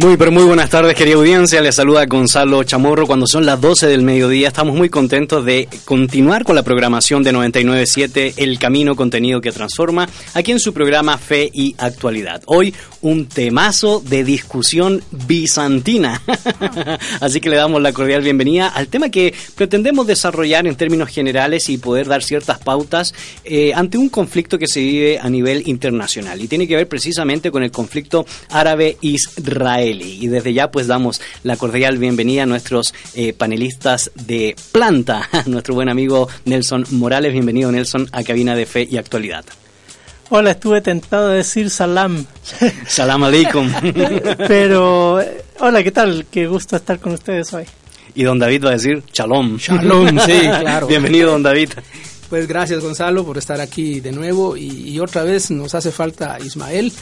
Muy, pero muy buenas tardes, querida audiencia. Les saluda Gonzalo Chamorro. Cuando son las 12 del mediodía, estamos muy contentos de continuar con la programación de 997 El Camino Contenido que Transforma, aquí en su programa Fe y Actualidad. Hoy, un temazo de discusión bizantina. Así que le damos la cordial bienvenida al tema que pretendemos desarrollar en términos generales y poder dar ciertas pautas eh, ante un conflicto que se vive a nivel internacional. Y tiene que ver precisamente con el conflicto árabe-israelí. Y desde ya pues damos la cordial bienvenida a nuestros eh, panelistas de planta, nuestro buen amigo Nelson Morales. Bienvenido Nelson a Cabina de Fe y Actualidad. Hola, estuve tentado de decir salam. Salam aleikum. Pero, eh, hola, ¿qué tal? Qué gusto estar con ustedes hoy. Y don David va a decir shalom. Shalom, sí, claro. Bienvenido, don David. Pues gracias, Gonzalo, por estar aquí de nuevo. Y, y otra vez nos hace falta Ismael.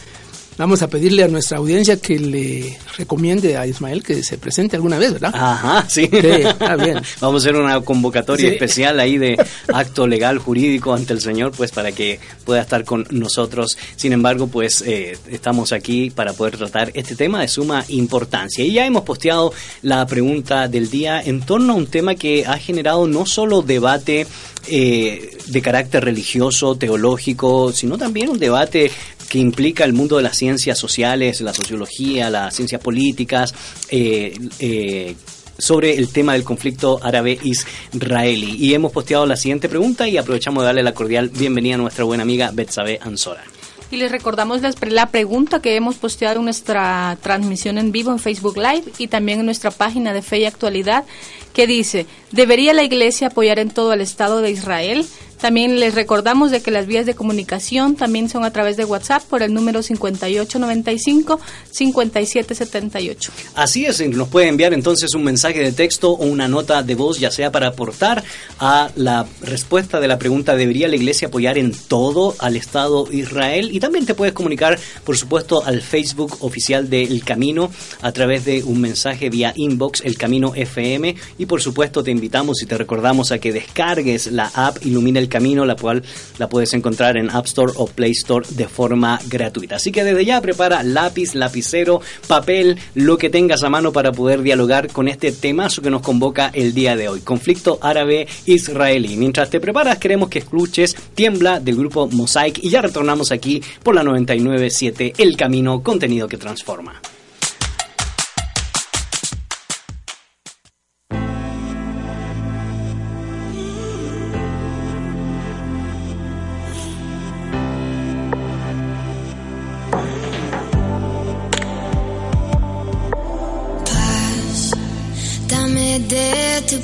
Vamos a pedirle a nuestra audiencia que le recomiende a Ismael que se presente alguna vez, ¿verdad? Ajá, sí. Sí, está bien. Vamos a hacer una convocatoria Sí. especial ahí de acto legal jurídico ante el Señor, pues para que pueda estar con nosotros. Sin embargo, pues eh, estamos aquí para poder tratar este tema de suma importancia. Y ya hemos posteado la pregunta del día en torno a un tema que ha generado no solo debate eh, de carácter religioso, teológico, sino también un debate que implica el mundo de las ciencias sociales, la sociología, las ciencias políticas, eh, eh, sobre el tema del conflicto árabe-israelí. Y hemos posteado la siguiente pregunta y aprovechamos de darle la cordial bienvenida a nuestra buena amiga Betsabe Ansora. Y les recordamos la, la pregunta que hemos posteado en nuestra transmisión en vivo en Facebook Live y también en nuestra página de Fe y Actualidad, que dice, ¿debería la Iglesia apoyar en todo el Estado de Israel? También les recordamos de que las vías de comunicación también son a través de WhatsApp por el número 5895-5778. Así es, nos puede enviar entonces un mensaje de texto o una nota de voz, ya sea para aportar a la respuesta de la pregunta ¿debería la Iglesia apoyar en todo al Estado Israel? Y también te puedes comunicar, por supuesto, al Facebook oficial de El Camino a través de un mensaje vía inbox El Camino FM y por supuesto te invitamos y te recordamos a que descargues la app Ilumina el Camino, la cual la puedes encontrar en App Store o Play Store de forma gratuita. Así que desde ya prepara lápiz, lapicero, papel, lo que tengas a mano para poder dialogar con este temazo que nos convoca el día de hoy, conflicto árabe-israelí. Mientras te preparas, queremos que escuches Tiembla del grupo Mosaic y ya retornamos aquí por la 997 El Camino, contenido que transforma.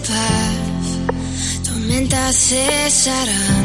Paz, tormentas cesarán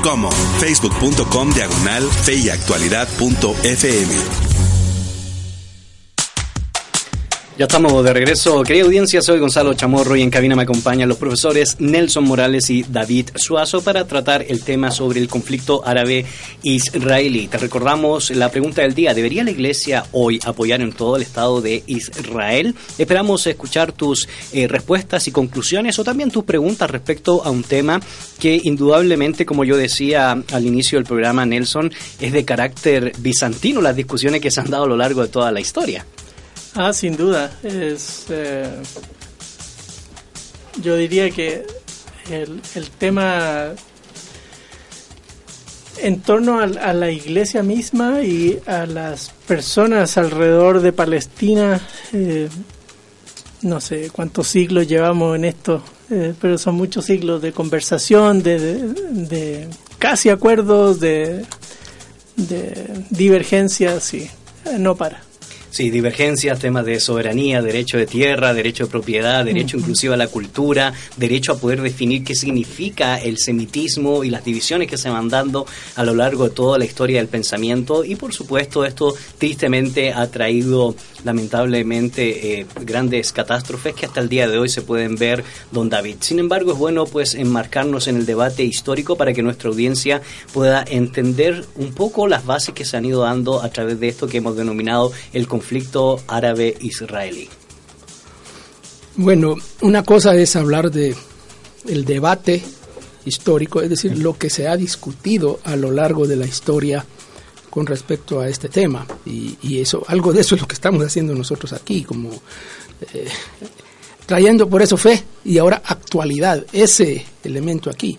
como facebook.com diagonal feyactualidad.fm. Ya estamos de regreso. Querida audiencia, soy Gonzalo Chamorro y en cabina me acompañan los profesores Nelson Morales y David Suazo para tratar el tema sobre el conflicto árabe-israelí. Te recordamos la pregunta del día. ¿Debería la Iglesia hoy apoyar en todo el Estado de Israel? Esperamos escuchar tus eh, respuestas y conclusiones o también tus preguntas respecto a un tema que indudablemente, como yo decía al inicio del programa, Nelson, es de carácter bizantino las discusiones que se han dado a lo largo de toda la historia. Ah, sin duda. Es, eh, yo diría que el, el tema en torno a, a, la iglesia misma y a las personas alrededor de Palestina, eh, no sé cuántos siglos llevamos en esto, eh, pero son muchos siglos de conversación, de, de, de casi acuerdos, de, de divergencias y no para. Sí, divergencias, temas de soberanía, derecho de tierra, derecho de propiedad, derecho inclusive a la cultura, derecho a poder definir qué significa el semitismo y las divisiones que se van dando a lo largo de toda la historia del pensamiento. Y por supuesto esto tristemente ha traído lamentablemente eh, grandes catástrofes que hasta el día de hoy se pueden ver, don David. Sin embargo, es bueno pues enmarcarnos en el debate histórico para que nuestra audiencia pueda entender un poco las bases que se han ido dando a través de esto que hemos denominado el conflicto árabe-israelí. Bueno, una cosa es hablar de el debate histórico, es decir, lo que se ha discutido a lo largo de la historia con respecto a este tema. Y, y, eso, algo de eso es lo que estamos haciendo nosotros aquí, como eh, trayendo por eso fe y ahora actualidad, ese elemento aquí.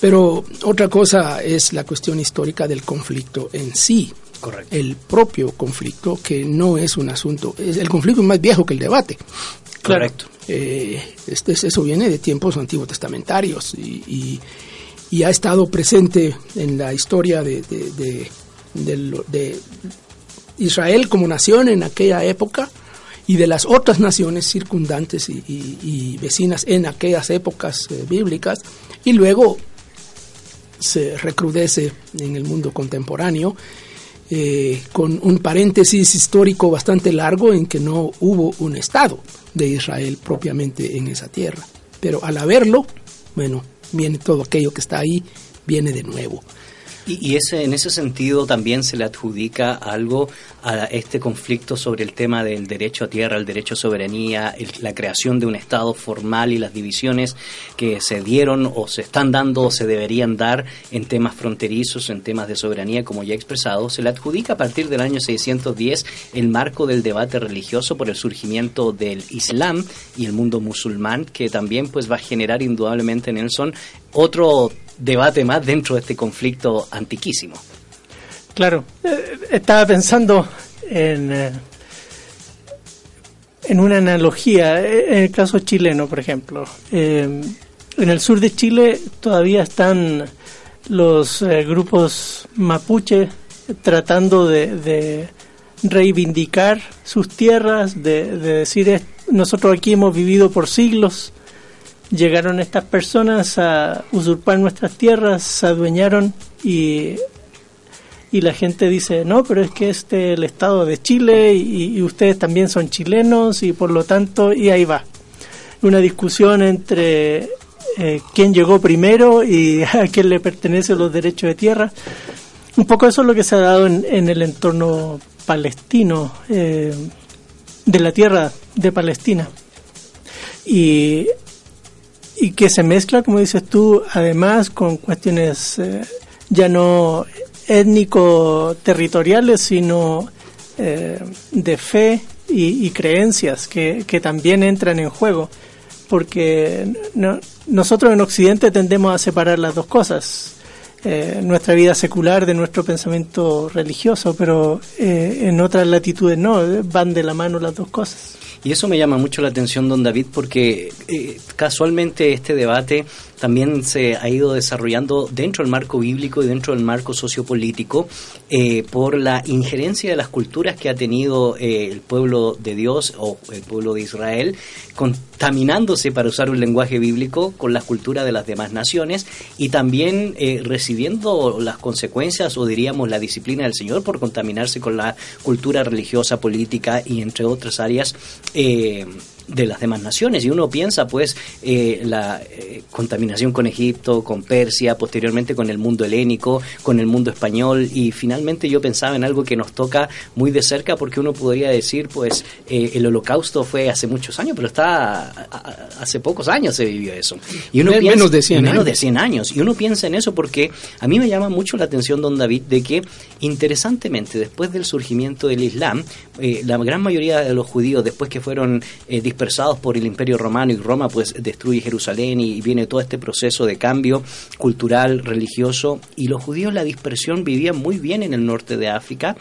Pero otra cosa es la cuestión histórica del conflicto en sí. Correcto. El propio conflicto, que no es un asunto, es, el conflicto es más viejo que el debate. Correcto. Eh, este, eso viene de tiempos antiguos testamentarios y, y, y, ha estado presente en la historia de, de, de de, Israel como nación en aquella época y de las otras naciones circundantes y, y, y vecinas en aquellas épocas eh, bíblicas y luego se recrudece en el mundo contemporáneo eh, con un paréntesis histórico bastante largo en que no hubo un Estado de Israel propiamente en esa tierra. Pero al haberlo, bueno, viene todo aquello que está ahí, viene de nuevo. Y, ese, en ese sentido también se le adjudica algo a este conflicto sobre el tema del derecho a tierra, el derecho a soberanía, el, la creación de un Estado formal y las divisiones que se dieron o se están dando o se deberían dar en temas fronterizos, en temas de soberanía, como ya he expresado, se le adjudica a partir del año 610 el marco del debate religioso por el surgimiento del Islam y el mundo musulmán, que también pues va a generar indudablemente, Nelson, otro debate más dentro de este conflicto antiquísimo. Claro, eh, estaba pensando en, eh, en una analogía, en el caso chileno, por ejemplo. Eh, en el sur de Chile todavía están los eh, grupos mapuche tratando de, de, reivindicar sus tierras, de, de decir, nosotros aquí hemos vivido por siglos, llegaron estas personas a usurpar nuestras tierras, se adueñaron y, y la gente dice, no, pero es que este es el Estado de Chile y, ustedes también son chilenos y por lo tanto, y ahí va. Una discusión entre eh, quién llegó primero y a quién le pertenecen los derechos de tierra. Un poco eso es lo que se ha dado en, en el entorno palestino, eh, de la tierra de Palestina. Y y que se mezcla, como dices tú, además con cuestiones eh, ya no étnico-territoriales, sino eh, de fe y, creencias que, que, también entran en juego, porque no, nosotros en Occidente tendemos a separar las dos cosas. Eh, nuestra vida secular de nuestro pensamiento religioso, pero eh, en otras latitudes no, van de la mano las dos cosas. Y eso me llama mucho la atención, don David, porque eh, casualmente este debate también se ha ido desarrollando dentro del marco bíblico y dentro del marco sociopolítico eh, por la injerencia de las culturas que ha tenido eh, el pueblo de Dios o el pueblo de Israel, contaminándose, para usar un lenguaje bíblico, con las culturas de las demás naciones y también eh, recibiendo las consecuencias o diríamos la disciplina del Señor por contaminarse con la cultura religiosa, política y entre otras áreas de las demás naciones. Y uno piensa, pues, eh, la eh, contaminación con Egipto, con Persia, posteriormente con el mundo helénico, con el mundo español, y finalmente yo pensaba en algo que nos toca muy de cerca, porque uno podría decir, pues, eh, el holocausto fue hace muchos años, pero está hace pocos años se vivió eso. Y uno piensa, menos de 100 menos años. de 100 años. Y uno piensa en eso porque a mí me llama mucho la atención, don David, de que interesantemente, después del surgimiento del Islam, la gran mayoría de los judíos, después que fueron dispersados por el Imperio Romano y Roma pues destruye Jerusalén y viene todo este proceso de cambio cultural, religioso. Y los judíos la dispersión vivían muy bien en el norte de África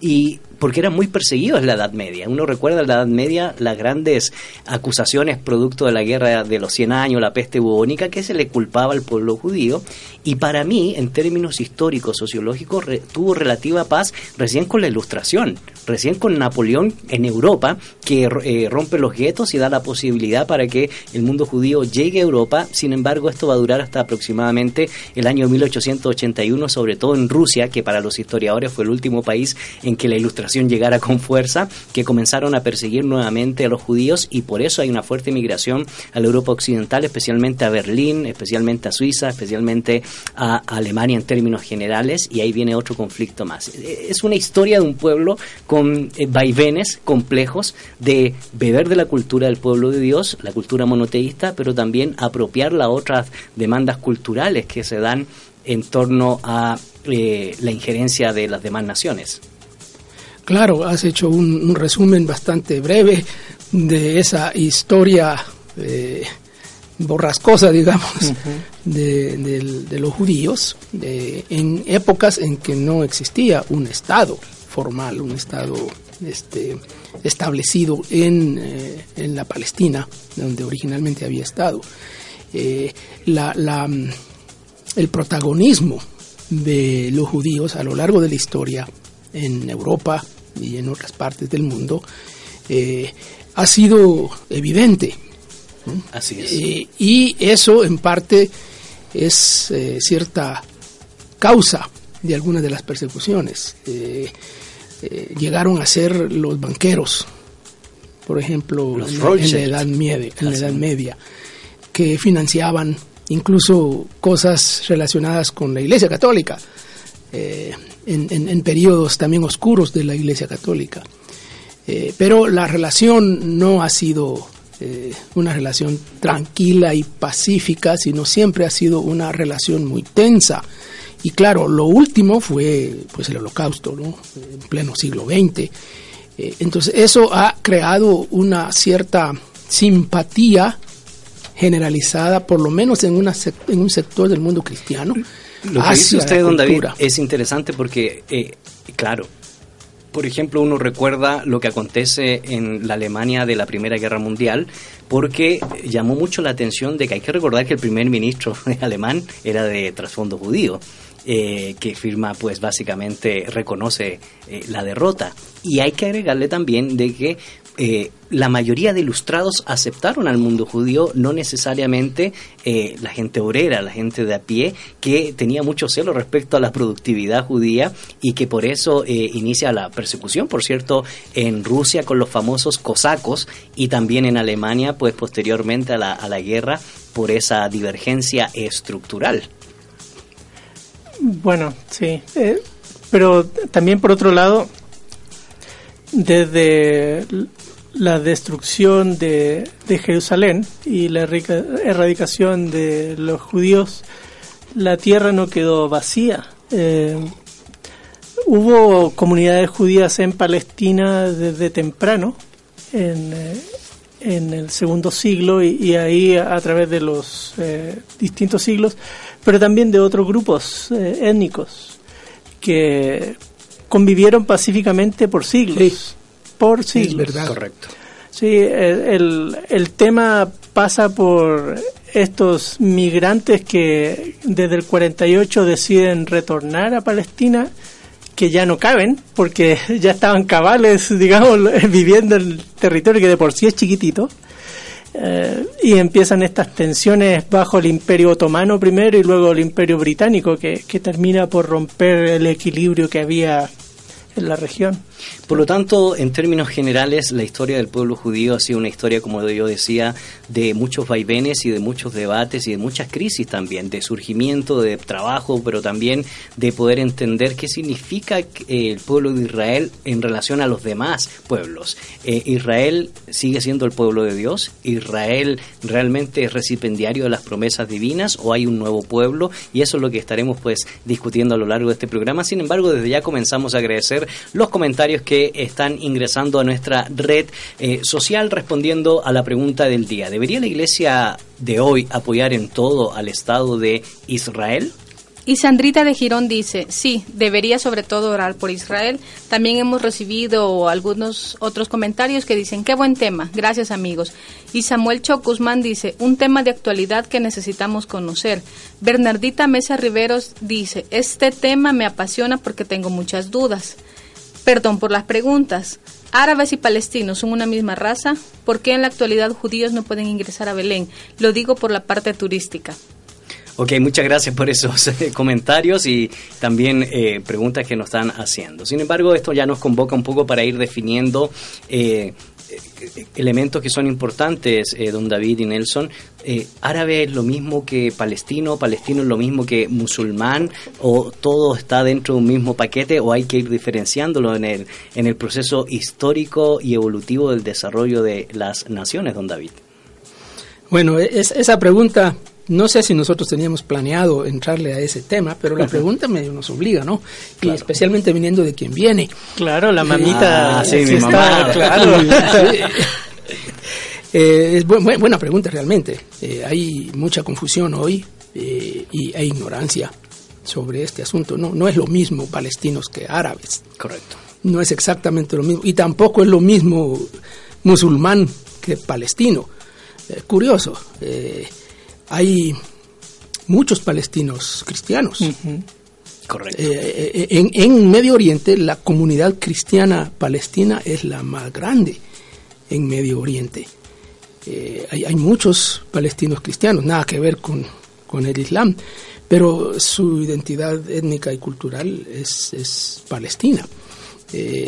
y porque eran muy perseguidos en la Edad Media. Uno recuerda en la Edad Media las grandes acusaciones producto de la guerra de los 100 años, la peste bubónica, que se le culpaba al pueblo judío. Y para mí, en términos históricos, sociológicos, tuvo relativa paz recién con la Ilustración, recién con Napoleón en Europa, que eh, rompe los guetos y da la posibilidad para que el mundo judío llegue a Europa. Sin embargo, esto va a durar hasta aproximadamente el año 1881, sobre todo en Rusia, que para los historiadores fue el último país en que la Ilustración llegara con fuerza, que comenzaron a perseguir nuevamente a los judíos y por eso hay una fuerte migración a la Europa occidental, especialmente a Berlín, especialmente a Suiza, especialmente a Alemania en términos generales y ahí viene otro conflicto más. Es una historia de un pueblo con eh, vaivenes complejos de beber de la cultura del pueblo de Dios, la cultura monoteísta, pero también apropiar a otras demandas culturales que se dan en torno a eh, la injerencia de las demás naciones. Claro, has hecho un, un resumen bastante breve de esa historia eh, borrascosa, digamos, uh -huh. de, de, de, los judíos de, en épocas en que no existía un Estado formal, un Estado este, establecido en, eh, en, la Palestina, donde originalmente había estado. Eh, la, la, el protagonismo de los judíos a lo largo de la historia en Europa y en otras partes del mundo eh, ha sido evidente. Así es. Eh, y eso en parte es eh, cierta causa de algunas de las persecuciones. Llegaron a ser los banqueros, por ejemplo, los en, en, la Edad Media, en la Edad Media, que financiaban incluso cosas relacionadas con la Iglesia Católica. Eh, en, en, periodos también oscuros de la Iglesia Católica. Eh, pero la relación no ha sido eh, una relación tranquila y pacífica, sino siempre ha sido una relación muy tensa. Y claro, lo último fue pues el holocausto, ¿no? en pleno siglo XX. Eh, entonces eso ha creado una cierta simpatía generalizada, por lo menos en, una, en un sector del mundo cristiano, lo que dice usted, don David, es interesante porque, eh, claro, por ejemplo, uno recuerda lo que acontece en la Alemania de la Primera Guerra Mundial, porque llamó mucho la atención de que hay que recordar que el primer ministro alemán era de trasfondo judío. Eh, que firma pues básicamente reconoce eh, la derrota y hay que agregarle también de que eh, la mayoría de ilustrados aceptaron al mundo judío, no necesariamente eh, la gente obrera, la gente de a pie, que tenía mucho celo respecto a la productividad judía y que por eso eh, inicia la persecución, por cierto, en Rusia con los famosos cosacos y también en Alemania, pues posteriormente a la, a la guerra, por esa divergencia estructural. Bueno, sí, pero también por otro lado, desde la destrucción de, de, Jerusalén y la erradicación de los judíos, la tierra no quedó vacía. Eh, hubo comunidades judías en Palestina desde temprano, en, eh, en el segundo siglo, y, ahí a, través de los eh, distintos siglos, pero también de otros grupos étnicos que convivieron pacíficamente por siglos. Sí por siglos. Es verdad. Correcto. Sí, el, el tema pasa por estos migrantes que desde el 48 deciden retornar a Palestina, que ya no caben, porque ya estaban cabales, digamos, viviendo en el territorio que de por sí es chiquitito. Eh, y empiezan estas tensiones bajo el imperio otomano primero y luego el imperio británico, que, que termina por romper el equilibrio que había en la región. Por lo tanto, en términos generales, la historia del pueblo judío ha sido una historia, como yo decía, de muchos vaivenes y de muchos debates y de muchas crisis también, de surgimiento, de trabajo, pero también de poder entender qué significa el pueblo de Israel en relación a los demás pueblos. Eh, Israel sigue siendo el pueblo de Dios, Israel realmente es recipendiario de las promesas divinas o hay un nuevo pueblo y eso es lo que estaremos pues discutiendo a lo largo de este programa. Sin embargo, desde ya comenzamos a agradecer los comentarios que están ingresando a nuestra red eh, social respondiendo a la pregunta del día. ¿Debería la iglesia de hoy apoyar en todo al Estado de Israel? Y Sandrita de Girón dice, sí, debería sobre todo orar por Israel. También hemos recibido algunos otros comentarios que dicen, qué buen tema, gracias amigos. Y Samuel Chocusman dice, un tema de actualidad que necesitamos conocer. Bernardita Mesa Riveros dice, este tema me apasiona porque tengo muchas dudas. Perdón por las preguntas. ¿Árabes y palestinos son una misma raza? ¿Por qué en la actualidad judíos no pueden ingresar a Belén? Lo digo por la parte turística. Ok, muchas gracias por esos eh, comentarios y también eh, preguntas que nos están haciendo. Sin embargo, esto ya nos convoca un poco para ir definiendo eh, elementos que son importantes, don David y Nelson. ¿Árabe es lo mismo que palestino? ¿Palestino es lo mismo que musulmán? ¿O todo está dentro de un mismo paquete? ¿O hay que ir diferenciándolo en el, en el proceso histórico y evolutivo del desarrollo de las naciones, don David? Bueno, es, esa pregunta no sé si nosotros teníamos planeado entrarle a ese tema, pero la pregunta medio nos obliga, ¿no? Y especialmente viniendo de quien viene. Claro, la mamita. Ah, sí, mi mamá. claro. Eh, es buena pregunta realmente. Eh, hay mucha confusión hoy eh, y, e ignorancia sobre este asunto. No, no es lo mismo palestinos que árabes. Correcto. No es exactamente lo mismo. Y tampoco es lo mismo musulmán que palestino. curioso hay muchos palestinos cristianos. Correcto. Eh, eh, en, en, Medio Oriente la comunidad cristiana palestina es la más grande en Medio Oriente. Eh, hay, hay, muchos palestinos cristianos, nada que ver con, con el Islam, pero su identidad étnica y cultural es, es palestina.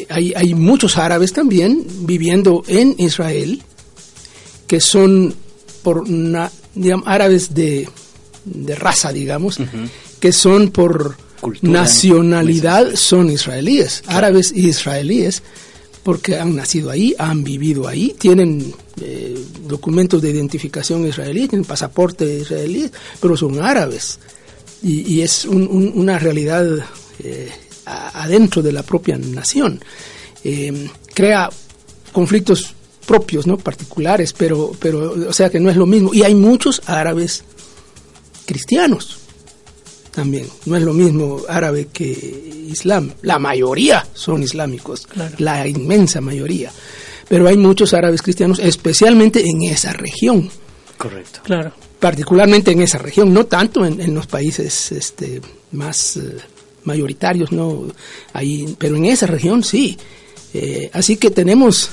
hay, hay muchos árabes también viviendo en Israel que son por una digamos, árabes de, raza, digamos, que son por nacionalidad, son israelíes, árabes israelíes, porque han nacido ahí, han vivido ahí, tienen eh, documentos de identificación israelí, tienen pasaporte israelí, pero son árabes. Y, es una realidad eh, adentro de la propia nación. Eh, crea conflictos propios, ¿no? Particulares, pero, pero, o sea que no es lo mismo. Y hay muchos árabes cristianos también. No es lo mismo árabe que islam. La mayoría son islámicos, la inmensa mayoría. Pero hay muchos árabes cristianos, especialmente en esa región. Correcto. Claro. Particularmente en esa región, no tanto en, los países este, más eh, mayoritarios, no, ahí, pero en esa región sí. Eh, así que tenemos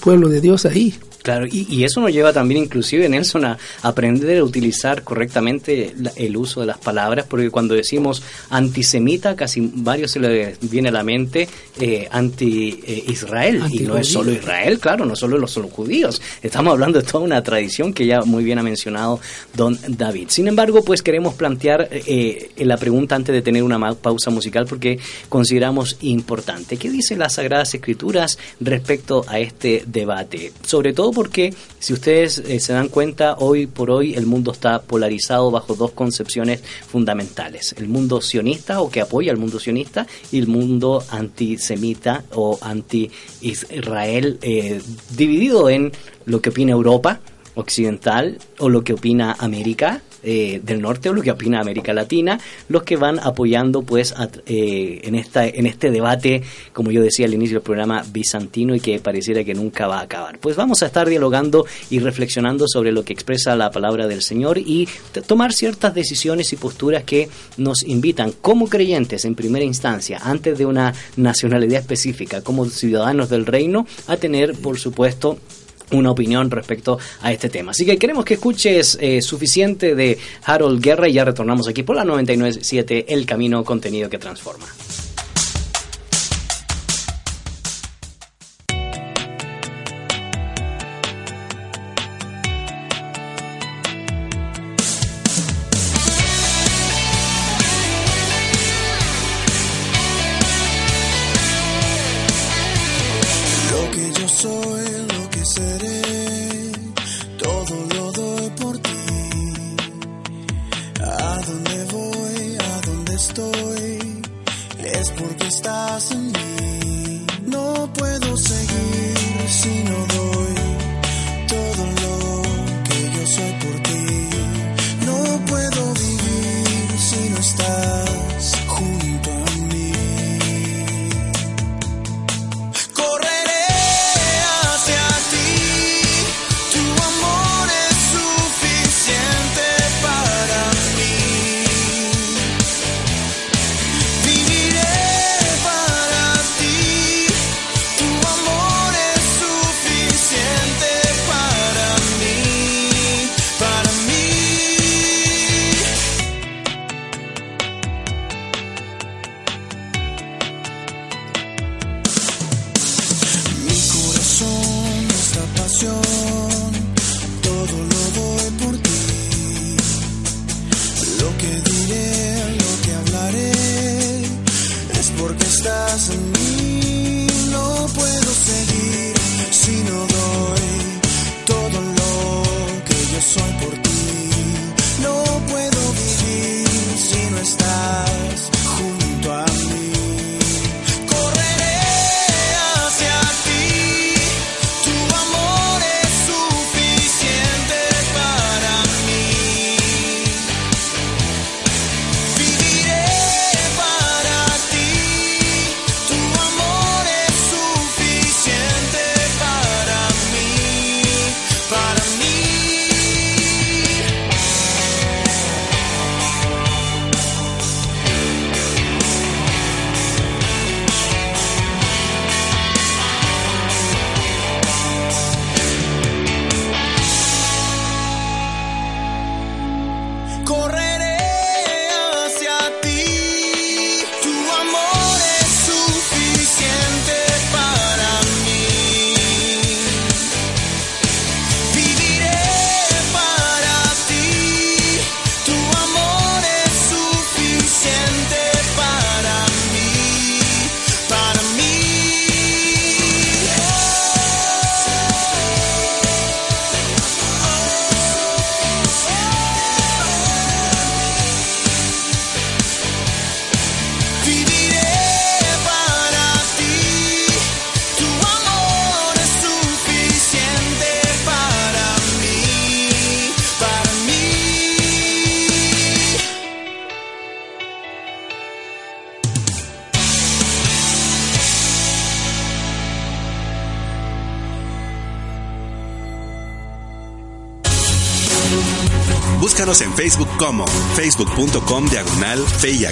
pueblo de Dios ahí. Claro, y, eso nos lleva también inclusive, Nelson, a aprender a utilizar correctamente el uso de las palabras, porque cuando decimos antisemita, casi varios se le viene a la mente eh, anti-Israel, y no es solo Israel, claro, no solo los solo judíos, estamos hablando de toda una tradición que ya muy bien ha mencionado don David. Sin embargo, pues queremos plantear eh, la pregunta antes de tener una pausa musical, porque consideramos importante. ¿Qué dicen las Sagradas Escrituras respecto a este debate? Sobre todo porque, si ustedes eh, se dan cuenta, hoy por hoy el mundo está polarizado bajo dos concepciones fundamentales. El mundo sionista o que apoya al mundo sionista y el mundo antisemita o anti-Israel, eh, dividido en lo que opina Europa occidental o lo que opina América eh, del norte o lo que opina América Latina, los que van apoyando pues eh, en, esta, en este debate, como yo decía al inicio del programa, bizantino y que pareciera que nunca va a acabar. Pues vamos a estar dialogando y reflexionando sobre lo que expresa la palabra del Señor y tomar ciertas decisiones y posturas que nos invitan como creyentes en primera instancia, antes de una nacionalidad específica, como ciudadanos del reino, a tener, por supuesto, una opinión respecto a este tema. Así que queremos que escuches eh, suficiente de Harold Guerra y ya retornamos aquí por la 997 El Camino Contenido que Transforma. Como facebook.com diagonal fe y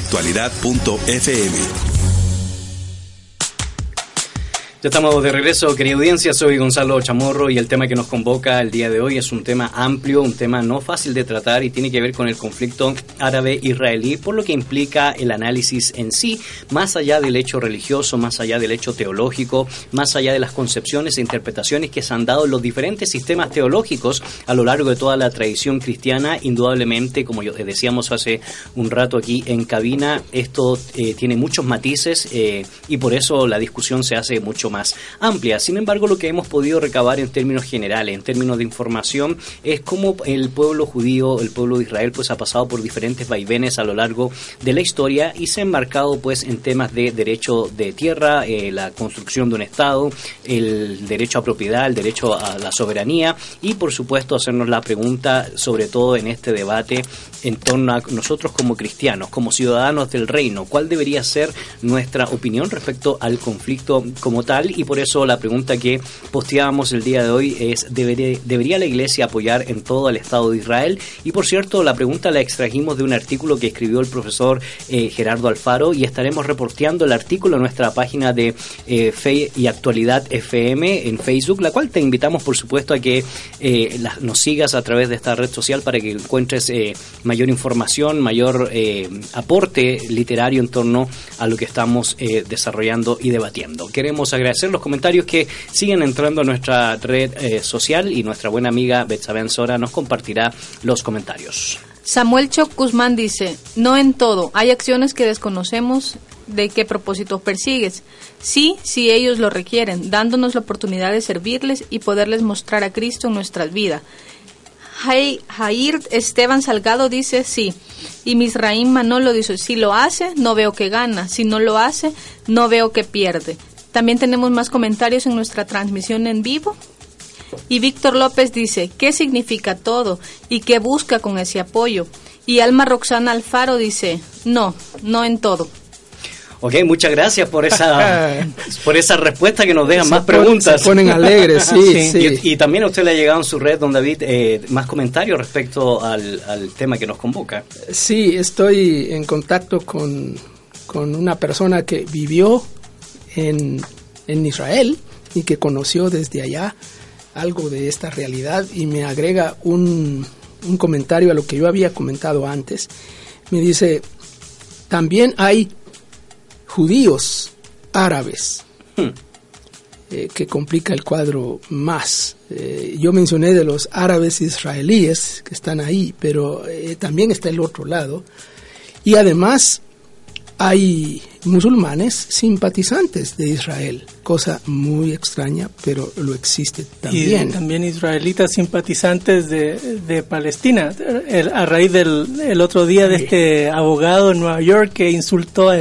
Ya estamos de regreso, querida audiencia. Soy Gonzalo Chamorro y el tema que nos convoca el día de hoy es un tema amplio, un tema no fácil de tratar y tiene que ver con el conflicto árabe-israelí, por lo que implica el análisis en sí, más allá del hecho religioso, más allá del hecho teológico, más allá de las concepciones e interpretaciones que se han dado en los diferentes sistemas teológicos a lo largo de toda la tradición cristiana. Indudablemente, como yo decíamos hace un rato aquí en cabina, esto eh, tiene muchos matices eh, y por eso la discusión se hace mucho más amplia. Sin embargo, lo que hemos podido recabar en términos generales, en términos de información, es cómo el pueblo judío, el pueblo de Israel, pues ha pasado por diferentes vaivenes a lo largo de la historia y se ha enmarcado pues en temas de derecho de tierra, eh, la construcción de un Estado, el derecho a propiedad, el derecho a la soberanía y por supuesto hacernos la pregunta, sobre todo en este debate, en torno a nosotros como cristianos, como ciudadanos del reino, cuál debería ser nuestra opinión respecto al conflicto como tal y por eso la pregunta que posteábamos el día de hoy es ¿debería, ¿debería la iglesia apoyar en todo el Estado de Israel? Y por cierto, la pregunta la extrajimos de un artículo que escribió el profesor eh, Gerardo Alfaro y estaremos reporteando el artículo en nuestra página de eh, Fe y Actualidad FM en Facebook, la cual te invitamos por supuesto a que eh, nos sigas a través de esta red social para que encuentres mayor información, mayor aporte literario en torno a lo que estamos desarrollando y debatiendo. Queremos agradecer los comentarios que siguen entrando a nuestra red social y nuestra buena amiga Betsaben Sora nos compartirá los comentarios. Samuel Choc Guzmán dice, no en todo, hay acciones que desconocemos de qué propósitos persigues. Sí, si ellos lo requieren, dándonos la oportunidad de servirles y poderles mostrar a Cristo en nuestras vidas. Jair Esteban Salgado dice sí. Y Misraín Manolo dice, si lo hace, no veo que gana. Si no lo hace, no veo que pierde. También tenemos más comentarios en nuestra transmisión en vivo. Y Víctor López dice, ¿qué significa todo? ¿Y qué busca con ese apoyo? Y Alma Roxana Alfaro dice, no, no en todo. Ok, muchas gracias por esa por esa respuesta que nos dejan más preguntas. Se ponen alegres, sí, sí. Y, también a usted le ha llegado en su red, don David, eh, más comentarios respecto al, tema que nos convoca. Sí, estoy en contacto con, con una persona que vivió en, en Israel y que conoció desde allá algo de esta realidad y me agrega un, un comentario a lo que yo había comentado antes. Me dice, también hay judíos árabes, hmm. eh, que complica el cuadro más. Eh, yo mencioné de los árabes israelíes que están ahí, pero eh, también está el otro lado. Y además hay musulmanes simpatizantes de Israel, cosa muy extraña, pero lo existe también. Y también israelitas simpatizantes de, Palestina, a raíz del el otro día de este abogado en Nueva York que insultó a,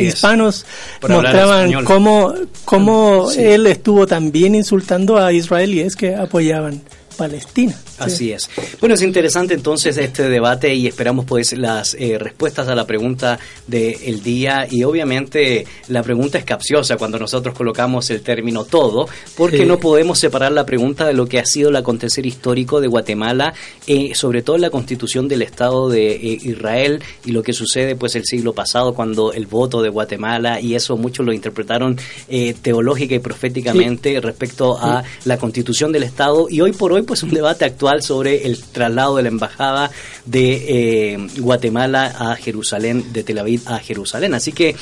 hispanos, mostraban cómo, cómo él estuvo también insultando a israelíes que apoyaban Palestina. Así es. Bueno, es interesante entonces este debate y esperamos pues las eh, respuestas a la pregunta del día. Y obviamente la pregunta es capciosa cuando nosotros colocamos el término todo, porque no podemos separar la pregunta de lo que ha sido el acontecer histórico de Guatemala, eh, sobre todo la constitución del Estado de eh, Israel y lo que sucede pues el siglo pasado cuando el voto de Guatemala y eso muchos lo interpretaron teológica y proféticamente respecto a la constitución del Estado. Y hoy por hoy pues un debate actual sobre el traslado de la embajada de eh, Guatemala a Jerusalén, de Tel Aviv a Jerusalén. Así que eh,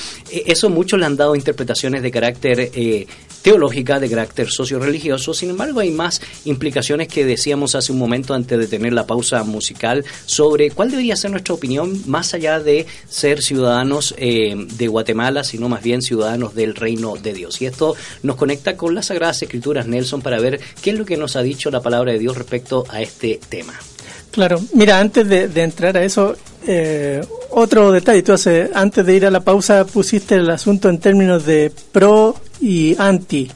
eso muchos le han dado interpretaciones de carácter eh, teológica, de carácter socio-religioso. Sin embargo, hay más implicaciones que decíamos hace un momento antes de tener la pausa musical sobre cuál debería ser nuestra opinión más allá de ser ciudadanos de Guatemala, sino más bien ciudadanos del reino de Dios. Y esto nos conecta con las Sagradas Escrituras, Nelson, para ver qué es lo que nos ha dicho la palabra de Dios respecto a este tema. Claro, mira, antes de, entrar a eso, eh, otro detalle, tú hace, antes de ir a la pausa pusiste el asunto en términos de pro y anti,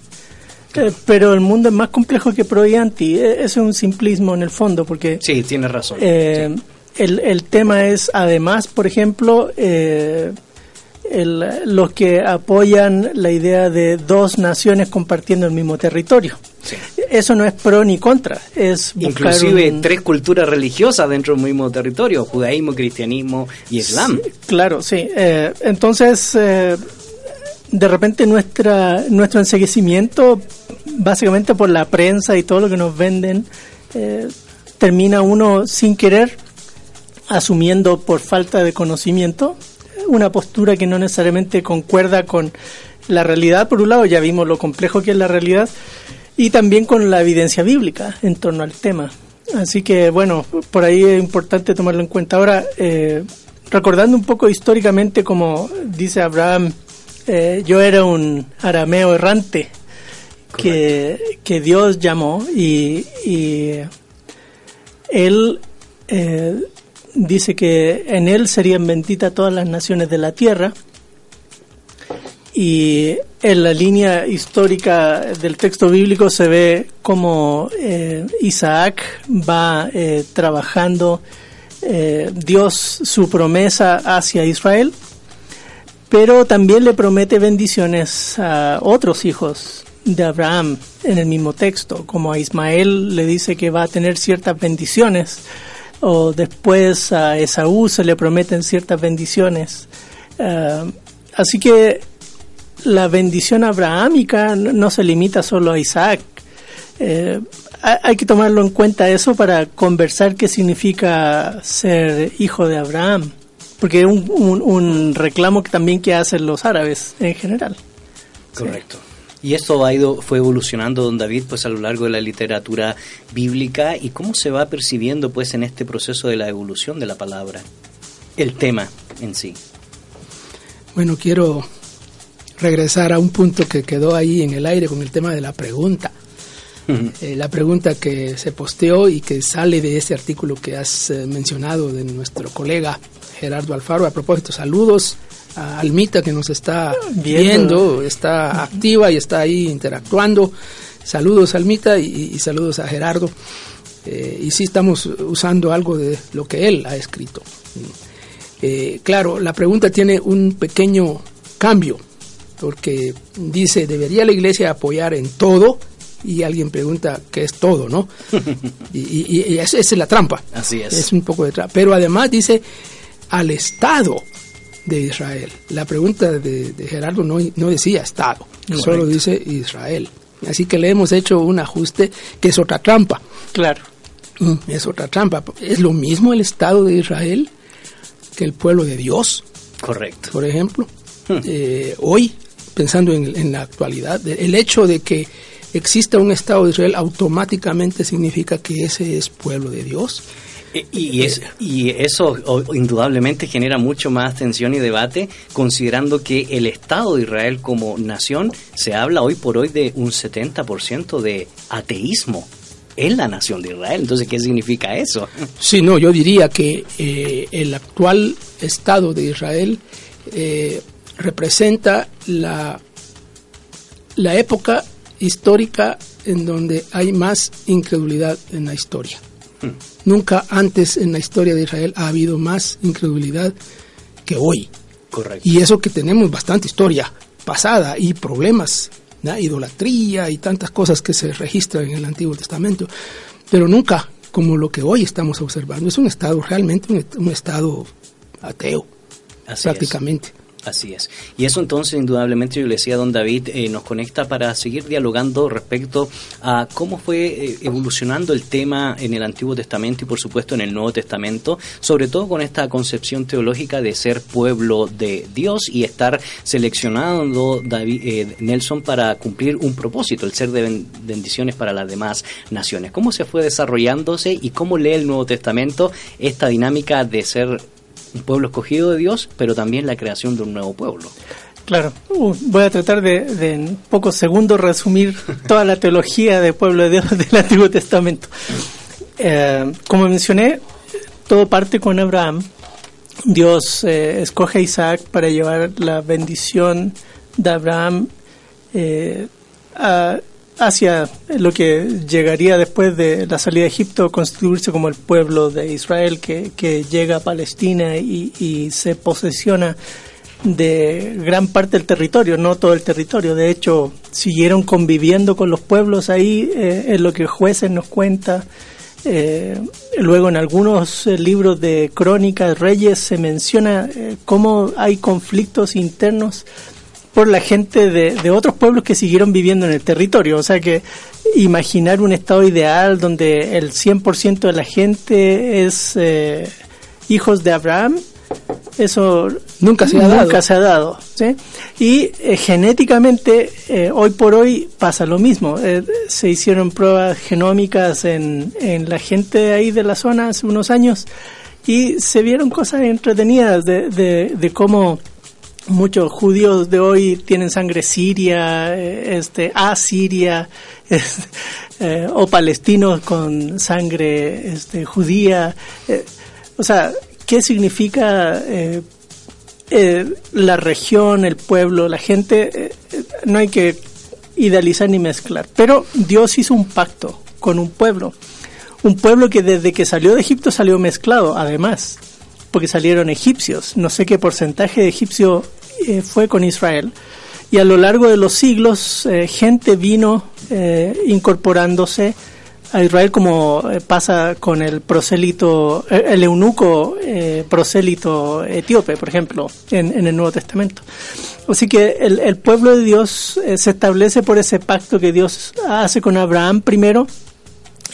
eh, pero el mundo es más complejo que pro y anti, eso es un simplismo en el fondo, porque... Sí, tienes razón. Eh, el, el, tema es, además, por ejemplo, los que apoyan la idea de dos naciones compartiendo el mismo territorio. Eso no es pro ni contra, es inclusive tres culturas religiosas dentro del mismo territorio, judaísmo, cristianismo y islam. claro, sí. Eh, entonces, eh, de repente nuestra nuestro enseguecimiento, básicamente por la prensa y todo lo que nos venden, eh, termina uno sin querer asumiendo por falta de conocimiento una postura que no necesariamente concuerda con la realidad, por un lado, ya vimos lo complejo que es la realidad, y también con la evidencia bíblica en torno al tema. Así que, bueno, por ahí es importante tomarlo en cuenta. Ahora, eh, recordando un poco históricamente, como dice Abraham, eh, yo era un arameo errante, que, que Dios llamó y, y él eh, dice que en él serían benditas todas las naciones de la tierra y en la línea histórica del texto bíblico se ve como eh, Isaac va eh, trabajando eh, Dios su promesa hacia Israel, pero también le promete bendiciones a otros hijos de Abraham en el mismo texto, como a Ismael le dice que va a tener ciertas bendiciones, o después a Esaú se le prometen ciertas bendiciones. así que la bendición abrahámica no se limita solo a Isaac. Eh, hay que tomarlo en cuenta eso para conversar qué significa ser hijo de Abraham, porque es un, reclamo que también que hacen los árabes en general. Correcto. Y esto ha ido, fue evolucionando, don David, pues a lo largo de la literatura bíblica y cómo se va percibiendo pues en este proceso de la evolución de la palabra, el tema en sí. Bueno, quiero regresar a un punto que quedó ahí en el aire con el tema de la pregunta. Eh, la pregunta que se posteó y que sale de ese artículo que has eh, mencionado de nuestro colega Gerardo Alfaro. A propósito, saludos a Almita que nos está viendo, está activa y está ahí interactuando. Saludos Almita y, saludos a Gerardo. Eh, y sí estamos usando algo de lo que él ha escrito. claro, la pregunta tiene un pequeño cambio porque dice, ¿debería la iglesia apoyar en todo? Y alguien pregunta, ¿qué es todo, no? y, esa, es la trampa. Así es. Es un poco de trampa. Pero además dice, al Estado de Israel. La pregunta de, Gerardo no, no, decía Estado, solo dice Israel. Así que le hemos hecho un ajuste que es otra trampa. Claro. Mm, es otra trampa. ¿Es lo mismo el Estado de Israel que el pueblo de Dios? Correcto. Por ejemplo. Hmm. Eh, hoy pensando en, la actualidad, el hecho de que exista un Estado de Israel automáticamente significa que ese es pueblo de Dios. Y, es, y eso indudablemente genera mucho más tensión y debate, considerando que el Estado de Israel como nación se habla hoy por hoy de un 70% de ateísmo en la nación de Israel. Entonces, ¿qué significa eso? Sí, no, yo diría que eh, el actual Estado de Israel eh, representa la, la época histórica en donde hay más incredulidad en la historia. Hmm. Nunca antes en la historia de Israel ha habido más incredulidad que hoy. Correcto. Y eso que tenemos bastante historia pasada y problemas, idolatría y tantas cosas que se registran en el Antiguo Testamento, pero nunca como lo que hoy estamos observando. Es un estado realmente un, estado ateo, prácticamente. Así es. Y eso entonces, indudablemente, yo le decía a don David, eh, nos conecta para seguir dialogando respecto a cómo fue eh, evolucionando el tema en el Antiguo Testamento y, por supuesto, en el Nuevo Testamento, sobre todo con esta concepción teológica de ser pueblo de Dios y estar seleccionando David, eh, Nelson para cumplir un propósito, el ser de bendiciones para las demás naciones. ¿Cómo se fue desarrollándose y cómo lee el Nuevo Testamento esta dinámica de ser un pueblo escogido de Dios, pero también la creación de un nuevo pueblo. Claro, uh, voy a tratar de, en pocos segundos resumir toda la teología del pueblo de Dios del Antiguo Testamento. Eh, como mencioné, todo parte con Abraham. Dios eh, escoge a Isaac para llevar la bendición de Abraham eh, a, hacia lo que llegaría después de la salida de Egipto, constituirse como el pueblo de Israel que, que llega a Palestina y, y, se posesiona de gran parte del territorio, no todo el territorio. De hecho, siguieron conviviendo con los pueblos ahí, eh, en lo que jueces nos cuenta. Eh, luego en algunos eh, libros de crónicas, reyes, se menciona cómo hay conflictos internos por la gente de, otros pueblos que siguieron viviendo en el territorio. O sea que imaginar un estado ideal donde el 100% de la gente es eh, hijos de Abraham, eso nunca se ha dado. Se ha dado Y eh, genéticamente, eh, hoy por hoy pasa lo mismo. se hicieron pruebas genómicas en, en la gente ahí de la zona hace unos años y se vieron cosas entretenidas de, de, de cómo muchos judíos de hoy tienen sangre siria, eh, este, asiria, eh, o palestinos con sangre este, judía. Eh, o sea, ¿qué significa eh, eh, la región, el pueblo, la gente? No hay que idealizar ni mezclar. Pero Dios hizo un pacto con un pueblo. Un pueblo que desde que salió de Egipto salió mezclado, además, porque salieron egipcios. No sé qué porcentaje de egipcio eh, fue con Israel. Y a lo largo de los siglos, eh, gente vino eh, incorporándose a Israel como eh, pasa con el prosélito, eh, el eunuco eh, prosélito etíope, por ejemplo, en, en el Nuevo Testamento. Así que el, el pueblo de Dios se establece por ese pacto que Dios hace con Abraham primero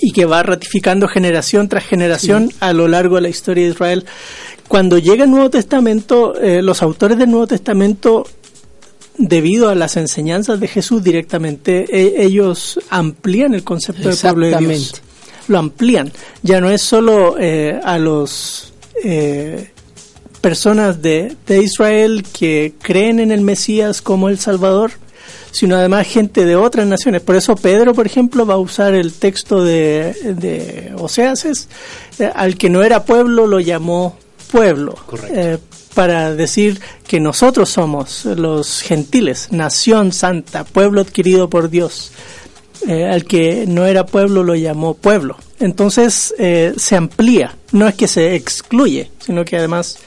y que va ratificando generación tras generación a lo largo de la historia de Israel. Cuando llega el Nuevo Testamento, eh, los autores del Nuevo Testamento debido a las enseñanzas de Jesús directamente, e- ellos amplían el concepto del pueblo de Dios. Lo amplían. Ya no es solo eh, a los eh, personas de, de Israel que creen en el Mesías como el Salvador, sino además gente de otras naciones. Por eso Pedro, por ejemplo, va a usar el texto de, de Oseases, al que no era pueblo lo llamó pueblo. Eh, para decir que nosotros somos los gentiles, nación santa, pueblo adquirido por Dios. Eh, al que no era pueblo lo llamó pueblo. Entonces eh, se amplía, no es que se excluye, sino que además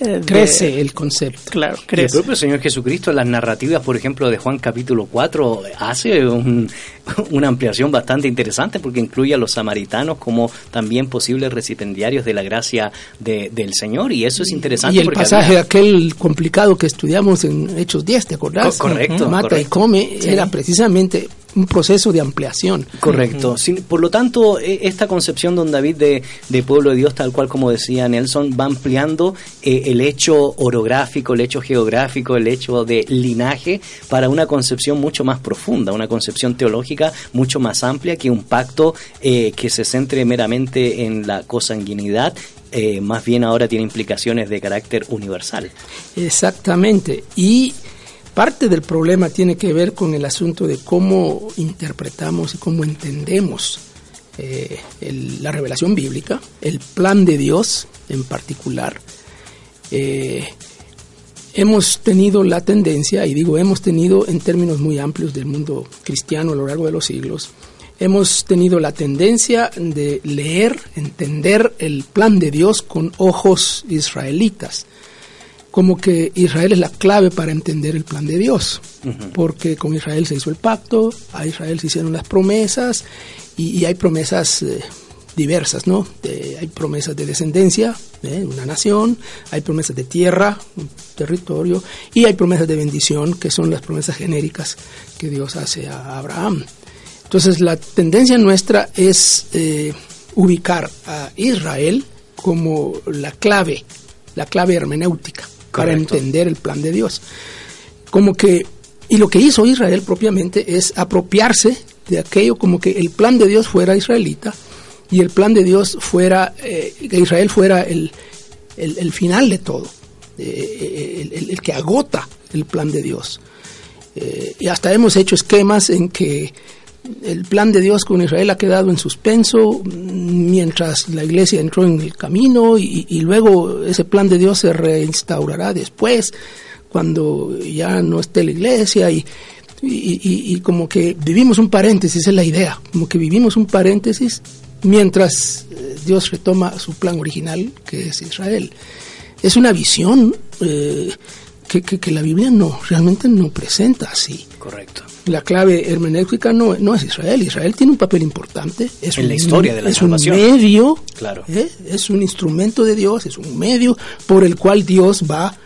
eh, de- Crece el concepto. Claro, Y El crece. propio Señor Jesucristo, en las narrativas, por ejemplo, de Juan capítulo 4, hace un- una ampliación bastante interesante porque incluye a los samaritanos como también posibles recipiendarios de la gracia de- del Señor. Y eso es interesante. Y el pasaje había- aquel complicado que estudiamos en Hechos 10, ¿te acordás? Co- correcto, Mata y come era precisamente un proceso de ampliación. Correcto. Por lo tanto, e- esta concepción, don David, de, de pueblo de Dios, tal cual como decía Nelson, va ampliando eh, el hecho orográfico, el hecho geográfico, el hecho de linaje para una concepción mucho más profunda, una concepción teológica mucho más amplia que un pacto eh, que se centre meramente en la cosanguinidad. eh, más bien ahora tiene implicaciones de carácter universal. Exactamente. Y parte del problema tiene que ver con el asunto de cómo interpretamos y cómo entendemos eh, la revelación bíblica, el plan de Dios en particular. Hemos tenido la tendencia, y digo hemos tenido en términos muy amplios del mundo cristiano a lo largo de los siglos, hemos tenido la tendencia de leer, entender el plan de Dios con ojos israelitas. Como que Israel es la clave para entender el plan de Dios, porque con Israel se hizo el pacto, a Israel se hicieron las promesas y, y hay promesas eh, diversas, ¿no? De- hay promesas de descendencia, ¿eh? una nación, hay promesas de tierra, un territorio, y hay promesas de bendición, que son las promesas genéricas que Dios hace a Abraham. Entonces la tendencia nuestra es eh, ubicar a Israel como la clave, la clave hermenéutica para entender el plan de Dios. Como que, y lo que hizo Israel propiamente es apropiarse de aquello como que el plan de Dios fuera israelita y el plan de Dios fuera, eh, que Israel fuera el, el, final de todo, eh, el, el- que agota el plan de Dios. Eh, y hasta hemos hecho esquemas en que el plan de Dios con Israel ha quedado en suspenso mientras la iglesia entró en el camino y, luego ese plan de Dios se reinstaurará después cuando ya no esté la iglesia y, y- y como que vivimos un paréntesis, es la idea, como que vivimos un paréntesis mientras eh, Dios retoma su plan original que es Israel. Es una visión eh, que, que- que la Biblia no, realmente no presenta así. Correcto. La clave hermenéutica no, no es Israel. Israel tiene un papel importante. Es En un, la historia de la es salvación. un medio, Claro. ¿eh? es un instrumento de Dios, es un medio por el cual Dios va